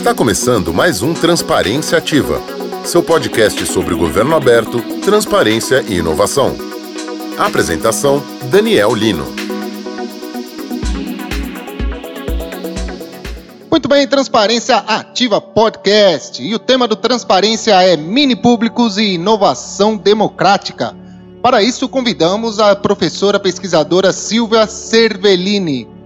Está começando mais um Transparência Ativa, seu podcast sobre o governo aberto, transparência e inovação. apresentação: Daniel Lino. Muito bem, Transparência Ativa Podcast. E o tema do Transparência é Mini Públicos e Inovação Democrática. Para isso, convidamos a professora pesquisadora Silvia Cervellini.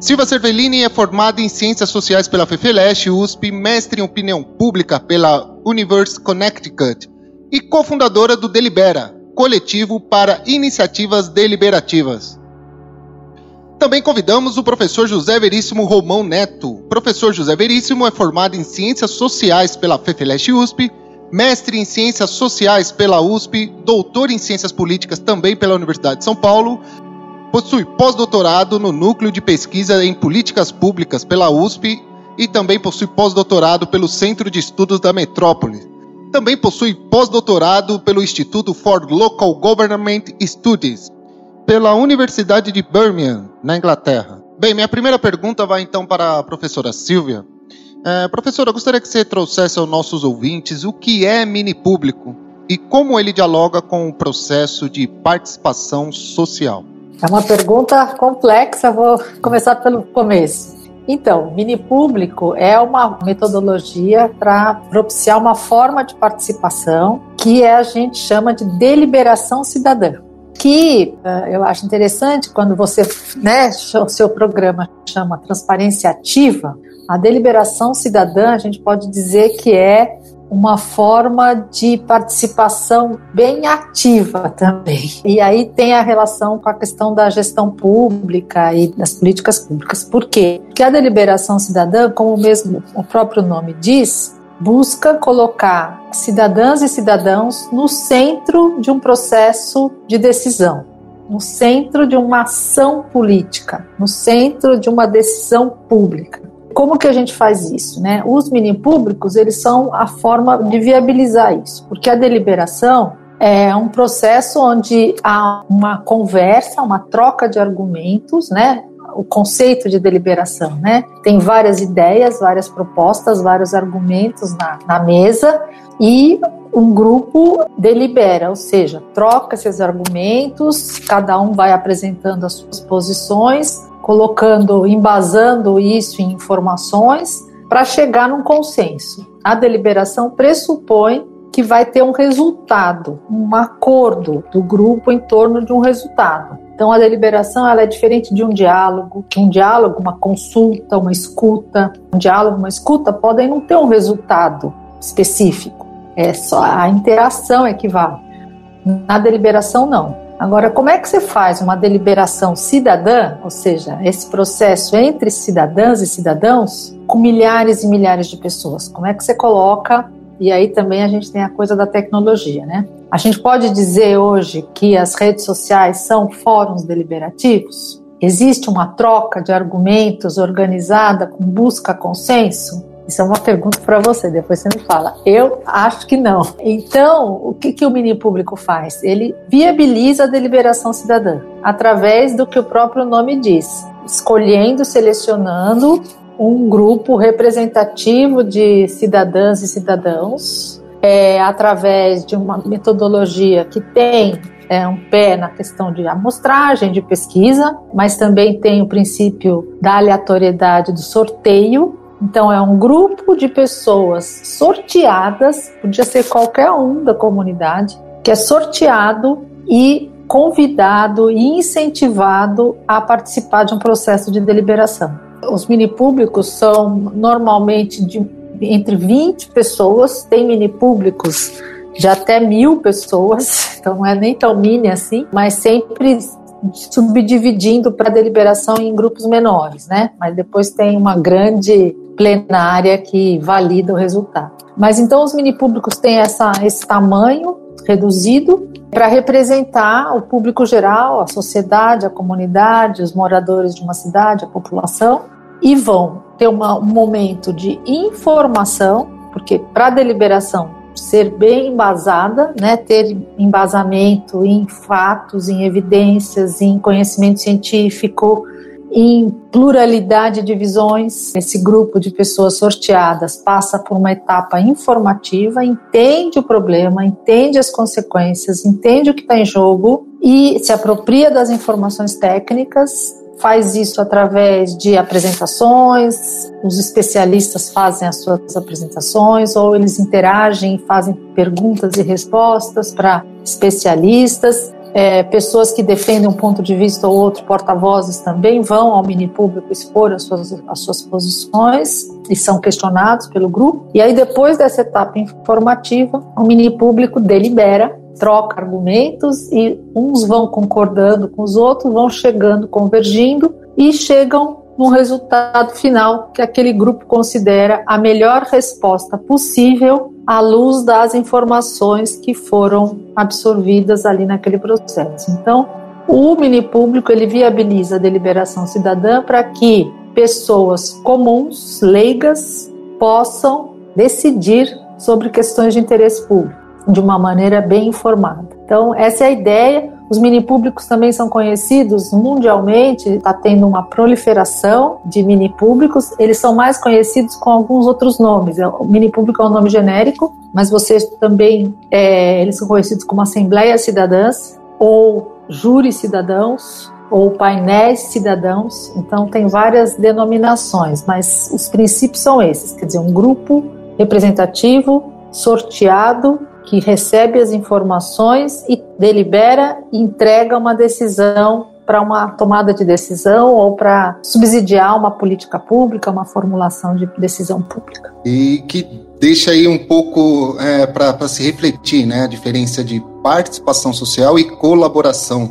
Silvia Cervellini é formada em Ciências Sociais pela FEFELESH, USP, mestre em Opinião Pública pela University Connecticut e cofundadora do Delibera, coletivo para iniciativas deliberativas. Também convidamos o professor José Veríssimo Romão Neto. Professor José Veríssimo é formado em Ciências Sociais pela FEFELESH USP, mestre em Ciências Sociais pela USP, doutor em Ciências Políticas também pela Universidade de São Paulo Possui pós-doutorado no Núcleo de Pesquisa em Políticas Públicas pela USP e também possui pós-doutorado pelo Centro de Estudos da Metrópole. Também possui pós-doutorado pelo Instituto for Local Government Studies, pela Universidade de Birmingham, na Inglaterra. Bem, minha primeira pergunta vai então para a professora Silvia. É, professora, gostaria que você trouxesse aos nossos ouvintes o que é mini público e como ele dialoga com o processo de participação social. É uma pergunta complexa, vou começar pelo começo. Então, mini público é uma metodologia para propiciar uma forma de participação que a gente chama de deliberação cidadã. Que uh, eu acho interessante quando você, né, o seu programa chama transparência ativa, a deliberação cidadã a gente pode dizer que é uma forma de participação bem ativa também. E aí tem a relação com a questão da gestão pública e das políticas públicas. Por quê? Porque a deliberação cidadã, como mesmo o próprio nome diz, busca colocar cidadãs e cidadãos no centro de um processo de decisão, no centro de uma ação política, no centro de uma decisão pública. Como que a gente faz isso? Né? Os mini públicos eles são a forma de viabilizar isso, porque a deliberação é um processo onde há uma conversa, uma troca de argumentos, né? O conceito de deliberação, né? Tem várias ideias, várias propostas, vários argumentos na, na mesa e um grupo delibera, ou seja, troca esses argumentos, cada um vai apresentando as suas posições colocando, embasando isso em informações para chegar num consenso. A deliberação pressupõe que vai ter um resultado, um acordo do grupo em torno de um resultado. Então a deliberação ela é diferente de um diálogo. Um diálogo, uma consulta, uma escuta, um diálogo, uma escuta podem não ter um resultado específico. É só a interação é que vale. Na deliberação não. Agora, como é que você faz uma deliberação cidadã, ou seja, esse processo entre cidadãs e cidadãos, com milhares e milhares de pessoas? Como é que você coloca? E aí também a gente tem a coisa da tecnologia, né? A gente pode dizer hoje que as redes sociais são fóruns deliberativos? Existe uma troca de argumentos organizada com busca consenso? Isso é uma pergunta para você, depois você me fala. Eu acho que não. Então, o que, que o mini público faz? Ele viabiliza a deliberação cidadã através do que o próprio nome diz, escolhendo, selecionando um grupo representativo de cidadãs e cidadãos é, através de uma metodologia que tem é, um pé na questão de amostragem, de pesquisa, mas também tem o princípio da aleatoriedade do sorteio, então, é um grupo de pessoas sorteadas, podia ser qualquer um da comunidade, que é sorteado e convidado e incentivado a participar de um processo de deliberação. Os mini públicos são normalmente de entre 20 pessoas, tem mini públicos de até mil pessoas, então não é nem tão mini assim, mas sempre subdividindo para deliberação em grupos menores, né? Mas depois tem uma grande plenária que valida o resultado. Mas então os mini públicos têm essa, esse tamanho reduzido para representar o público geral, a sociedade, a comunidade, os moradores de uma cidade, a população, e vão ter uma, um momento de informação, porque para a deliberação ser bem embasada, né, ter embasamento em fatos, em evidências, em conhecimento científico, em pluralidade de visões. Esse grupo de pessoas sorteadas passa por uma etapa informativa, entende o problema, entende as consequências, entende o que está em jogo e se apropria das informações técnicas faz isso através de apresentações, os especialistas fazem as suas apresentações, ou eles interagem, fazem perguntas e respostas para especialistas. É, pessoas que defendem um ponto de vista ou outro, porta-vozes também vão ao mini público expor as suas, as suas posições e são questionados pelo grupo. E aí, depois dessa etapa informativa, o mini público delibera troca argumentos e uns vão concordando com os outros, vão chegando, convergindo e chegam no resultado final que aquele grupo considera a melhor resposta possível à luz das informações que foram absorvidas ali naquele processo. Então, o mini público ele viabiliza a deliberação cidadã para que pessoas comuns, leigas, possam decidir sobre questões de interesse público de uma maneira bem informada. Então, essa é a ideia. Os mini públicos também são conhecidos mundialmente, está tendo uma proliferação de mini públicos. Eles são mais conhecidos com alguns outros nomes. É, o mini público é um nome genérico, mas vocês também é, eles são conhecidos como assembleias cidadãs ou júris cidadãos ou painéis cidadãos. Então tem várias denominações, mas os princípios são esses, quer dizer, um grupo representativo sorteado que recebe as informações e delibera e entrega uma decisão para uma tomada de decisão ou para subsidiar uma política pública, uma formulação de decisão pública. E que deixa aí um pouco é, para se refletir, né, a diferença de participação social e colaboração.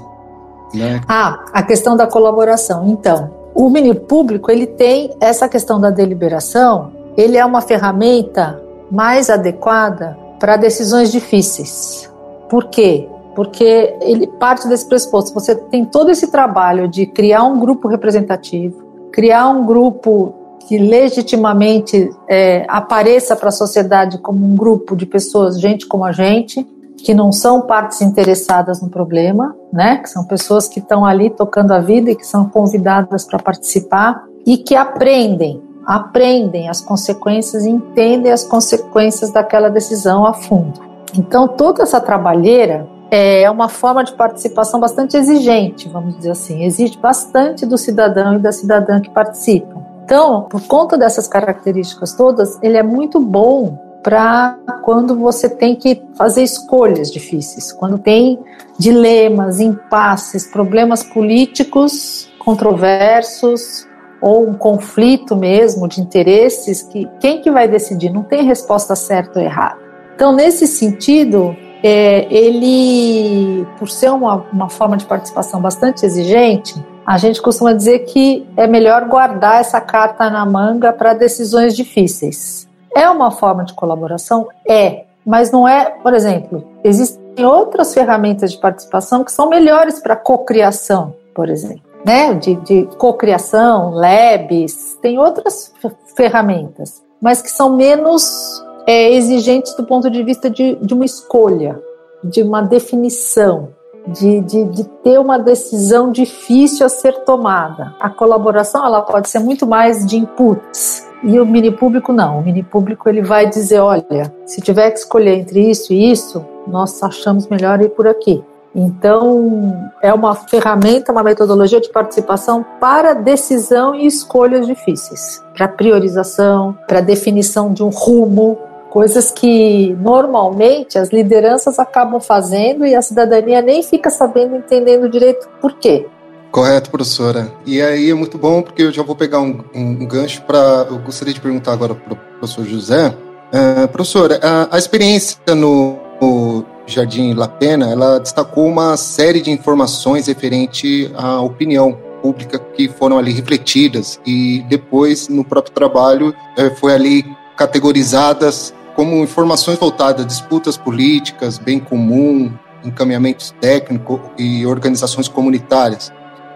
Né? Ah, a questão da colaboração. Então, o mini público ele tem essa questão da deliberação. Ele é uma ferramenta mais adequada para decisões difíceis. Por quê? Porque ele parte desse pressuposto. Você tem todo esse trabalho de criar um grupo representativo, criar um grupo que legitimamente é, apareça para a sociedade como um grupo de pessoas, gente como a gente, que não são partes interessadas no problema, né? Que são pessoas que estão ali tocando a vida e que são convidadas para participar e que aprendem aprendem as consequências entendem as consequências daquela decisão a fundo. Então, toda essa trabalheira é uma forma de participação bastante exigente, vamos dizer assim, exige bastante do cidadão e da cidadã que participam. Então, por conta dessas características todas, ele é muito bom para quando você tem que fazer escolhas difíceis, quando tem dilemas, impasses, problemas políticos controversos, ou um conflito mesmo de interesses que quem que vai decidir? Não tem resposta certa ou errada. Então, nesse sentido, é, ele, por ser uma, uma forma de participação bastante exigente, a gente costuma dizer que é melhor guardar essa carta na manga para decisões difíceis. É uma forma de colaboração? É, mas não é, por exemplo, existem outras ferramentas de participação que são melhores para cocriação, por exemplo né, de, de cocriação, labs, tem outras ferramentas, mas que são menos é, exigentes do ponto de vista de, de uma escolha, de uma definição, de, de, de, ter uma decisão difícil a ser tomada. A colaboração ela pode ser muito mais de inputs. E o mini público não. O mini público ele vai dizer, olha, se tiver que escolher entre isso e isso, nós achamos melhor ir por aqui. Então, é uma ferramenta, uma metodologia de participação para decisão e escolhas difíceis, para priorização, para definição de um rumo, coisas que normalmente as lideranças acabam fazendo e a cidadania nem fica sabendo, entendendo direito por quê. Correto, professora. E aí é muito bom porque eu já vou pegar um, um, gancho para. Eu gostaria de perguntar agora para o professor José. Uh, professora, a, a experiência no, no Jardim La Pena, ela destacou uma série de informações referente à opinião pública que foram ali refletidas e depois no próprio trabalho eh, foi ali categorizadas como informações voltadas a disputas políticas, bem comum, encaminhamentos técnicos e organizações comunitárias.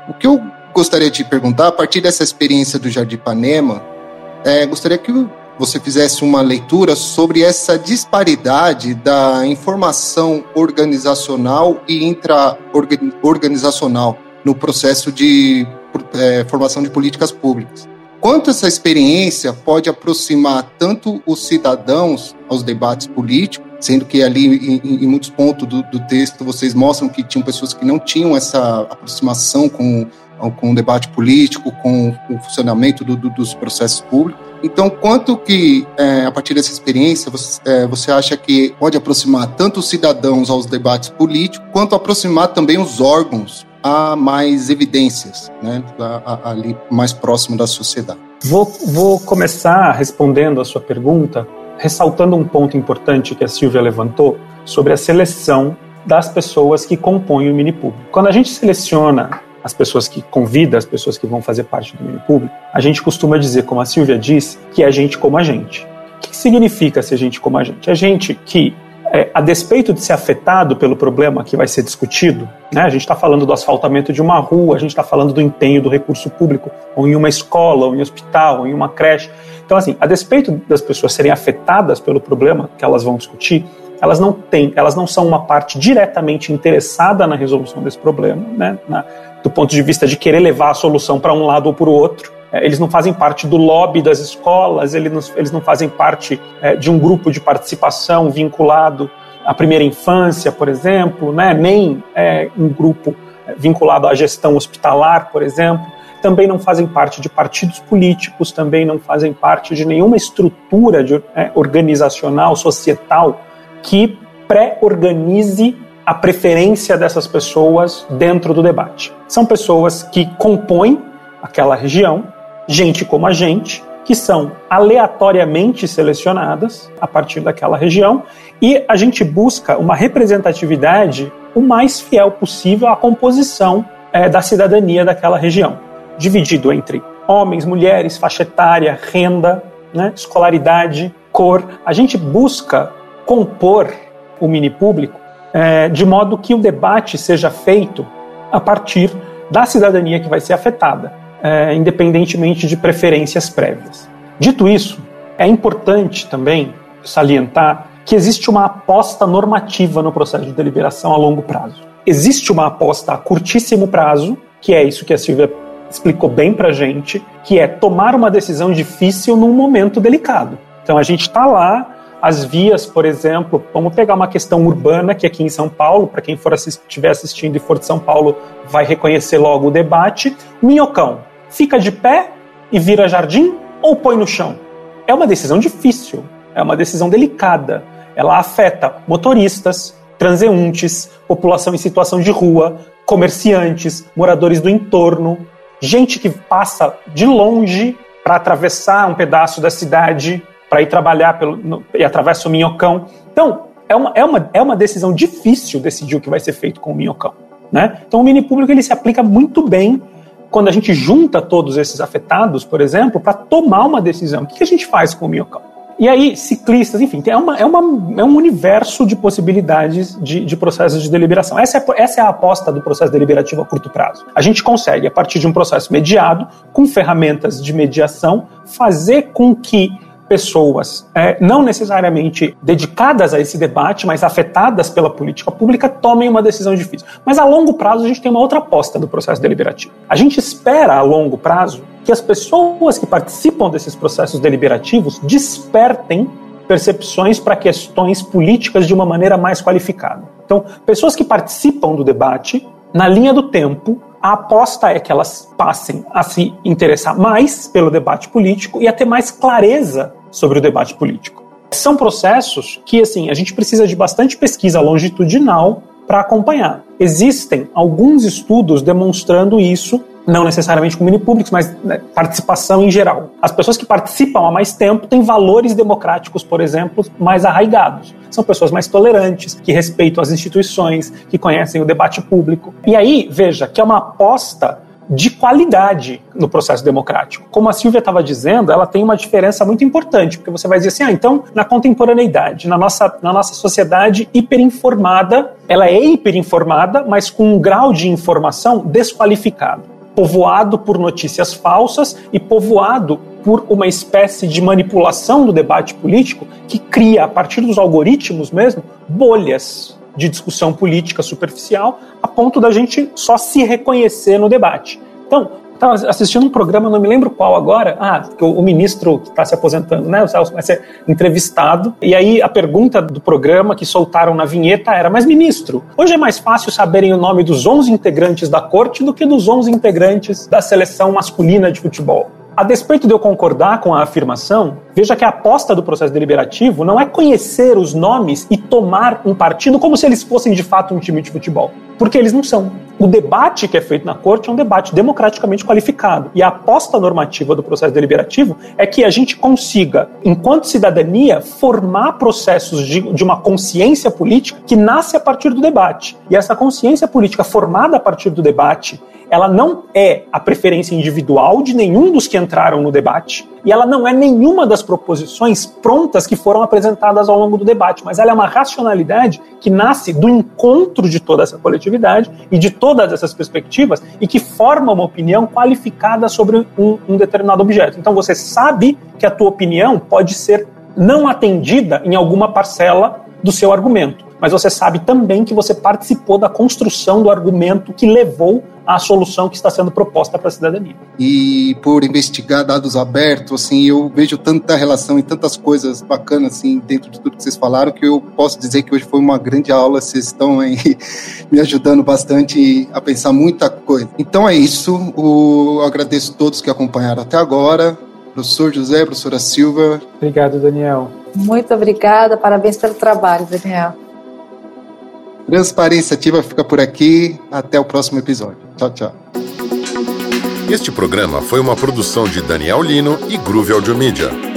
O que eu gostaria de perguntar, a partir dessa experiência do Jardim Ipanema, é, gostaria que você fizesse uma leitura sobre essa disparidade da informação organizacional e intra-organizacional no processo de é, formação de políticas públicas. Quanto essa experiência pode aproximar tanto os cidadãos aos debates políticos, sendo que ali, em, em muitos pontos do, do, texto, vocês mostram que tinham pessoas que não tinham essa aproximação com, com o debate político, com o funcionamento do, do, dos processos públicos. Então, quanto que, é, a partir dessa experiência, você, é, você, acha que pode aproximar tanto os cidadãos aos debates políticos, quanto aproximar também os órgãos a mais evidências, né, a, a, ali mais próximo da sociedade? Vou, vou começar respondendo a sua pergunta, ressaltando um ponto importante que a Silvia levantou sobre a seleção das pessoas que compõem o mini público. Quando a gente seleciona as pessoas que convida, as pessoas que vão fazer parte do meio público, a gente costuma dizer, como a Silvia disse, que é gente como a gente. O que significa ser gente como a gente? É gente que, é, a despeito de ser afetado pelo problema que vai ser discutido, né, a gente está falando do asfaltamento de uma rua, a gente está falando do empenho do recurso público, ou em uma escola, ou em um hospital, ou em uma creche. Então, assim, a despeito das pessoas serem afetadas pelo problema que elas vão discutir, elas não têm, elas não são uma parte diretamente interessada na resolução desse problema, né, na, do ponto de vista de querer levar a solução para um lado ou para o outro. É, eles não fazem parte do lobby das escolas, eles não, fazem parte é, de um grupo de participação vinculado à primeira infância, por exemplo, né? nem é, um grupo vinculado à gestão hospitalar, por exemplo. Também não fazem parte de partidos políticos, também não fazem parte de nenhuma estrutura de, organizacional, societal, que pré-organize a preferência dessas pessoas dentro do debate. São pessoas que compõem aquela região, gente como a gente, que são aleatoriamente selecionadas a partir daquela região e a gente busca uma representatividade o mais fiel possível à composição é, da cidadania daquela região, dividido entre homens, mulheres, faixa etária, renda, né, escolaridade, cor. A gente busca compor o mini público é, de modo que o debate seja feito a partir da cidadania que vai ser afetada, é, independentemente de preferências prévias. Dito isso, é importante também salientar que existe uma aposta normativa no processo de deliberação a longo prazo. Existe uma aposta a curtíssimo prazo, que é isso que a Silvia explicou bem para gente, que é tomar uma decisão difícil num momento delicado. Então a gente está lá as vias, por exemplo, vamos pegar uma questão urbana que aqui em São Paulo, para quem for estiver assistindo e for de São Paulo, vai reconhecer logo o debate. Minhocão, fica de pé e vira jardim ou põe no chão? É uma decisão difícil, é uma decisão delicada. Ela afeta motoristas, transeuntes, população em situação de rua, comerciantes, moradores do entorno, gente que passa de longe para atravessar um pedaço da cidade para ir trabalhar pelo, no, e atravessa o minhocão. Então, é uma, é, uma, é uma decisão difícil decidir o que vai ser feito com o minhocão. Né? Então, o mini público ele se aplica muito bem quando a gente junta todos esses afetados, por exemplo, para tomar uma decisão. O que a gente faz com o minhocão? E aí, ciclistas, enfim, é, uma, é, uma, é um universo de possibilidades de, de processos de deliberação. Essa é, essa é a aposta do processo deliberativo a curto prazo. A gente consegue, a partir de um processo mediado, com ferramentas de mediação, fazer com que pessoas, é, não necessariamente dedicadas a esse debate, mas afetadas pela política pública, tomem uma decisão difícil. Mas a longo prazo a gente tem uma outra aposta do processo deliberativo. A gente espera a longo prazo que as pessoas que participam desses processos deliberativos despertem percepções para questões políticas de uma maneira mais qualificada. Então, pessoas que participam do debate, na linha do tempo, a aposta é que elas passem a se interessar mais pelo debate político e a ter mais clareza sobre o debate político. São processos que, assim, a gente precisa de bastante pesquisa longitudinal para acompanhar. Existem alguns estudos demonstrando isso não necessariamente com mini públicos, mas né, participação em geral. As pessoas que participam há mais tempo têm valores democráticos, por exemplo, mais arraigados. São pessoas mais tolerantes, que respeitam as instituições, que conhecem o debate público. E aí, veja, que é uma aposta de qualidade no processo democrático. Como a Silvia estava dizendo, ela tem uma diferença muito importante, porque você vai dizer assim, ah, então, na contemporaneidade, na nossa, na nossa sociedade hiperinformada, ela é hiperinformada, mas com um grau de informação desqualificado povoado por notícias falsas e povoado por uma espécie de manipulação do debate político que cria, a partir dos algoritmos mesmo, bolhas de discussão política superficial a ponto da gente só se reconhecer no debate. Então, Estava assistindo um programa, não me lembro qual agora. Ah, o, ministro que está se aposentando, né? O Celso vai ser entrevistado. E aí a pergunta do programa que soltaram na vinheta era: Mas, ministro, hoje é mais fácil saberem o nome dos 11 integrantes da corte do que dos 11 integrantes da seleção masculina de futebol. A despeito de eu concordar com a afirmação, veja que a aposta do processo deliberativo não é conhecer os nomes e tomar um partido como se eles fossem de fato um time de futebol, porque eles não são. O debate que é feito na corte é um debate democraticamente qualificado. E a aposta normativa do processo deliberativo é que a gente consiga, enquanto cidadania, formar processos de, de uma consciência política que nasce a partir do debate. E essa consciência política formada a partir do debate ela não é a preferência individual de nenhum dos que entraram no debate, e ela não é nenhuma das proposições prontas que foram apresentadas ao longo do debate, mas ela é uma racionalidade que nasce do encontro de toda essa coletividade e de todas essas perspectivas e que forma uma opinião qualificada sobre um, um determinado objeto. Então você sabe que a tua opinião pode ser não atendida em alguma parcela do seu argumento mas você sabe também que você participou da construção do argumento que levou à solução que está sendo proposta para a cidadania. E por investigar dados abertos, assim, eu vejo tanta relação e tantas coisas bacanas assim dentro de tudo que vocês falaram que eu posso dizer que hoje foi uma grande aula, vocês estão aí me ajudando bastante a pensar muita coisa. Então é isso, o, eu agradeço a todos que acompanharam até agora. Professor José, professora Silva. Obrigado, Daniel. Muito obrigada, parabéns pelo trabalho, Daniel. Transparência Ativa fica por aqui. Até o próximo episódio. Tchau, tchau. Este programa foi uma produção de Daniel Lino e Groove Audio Media.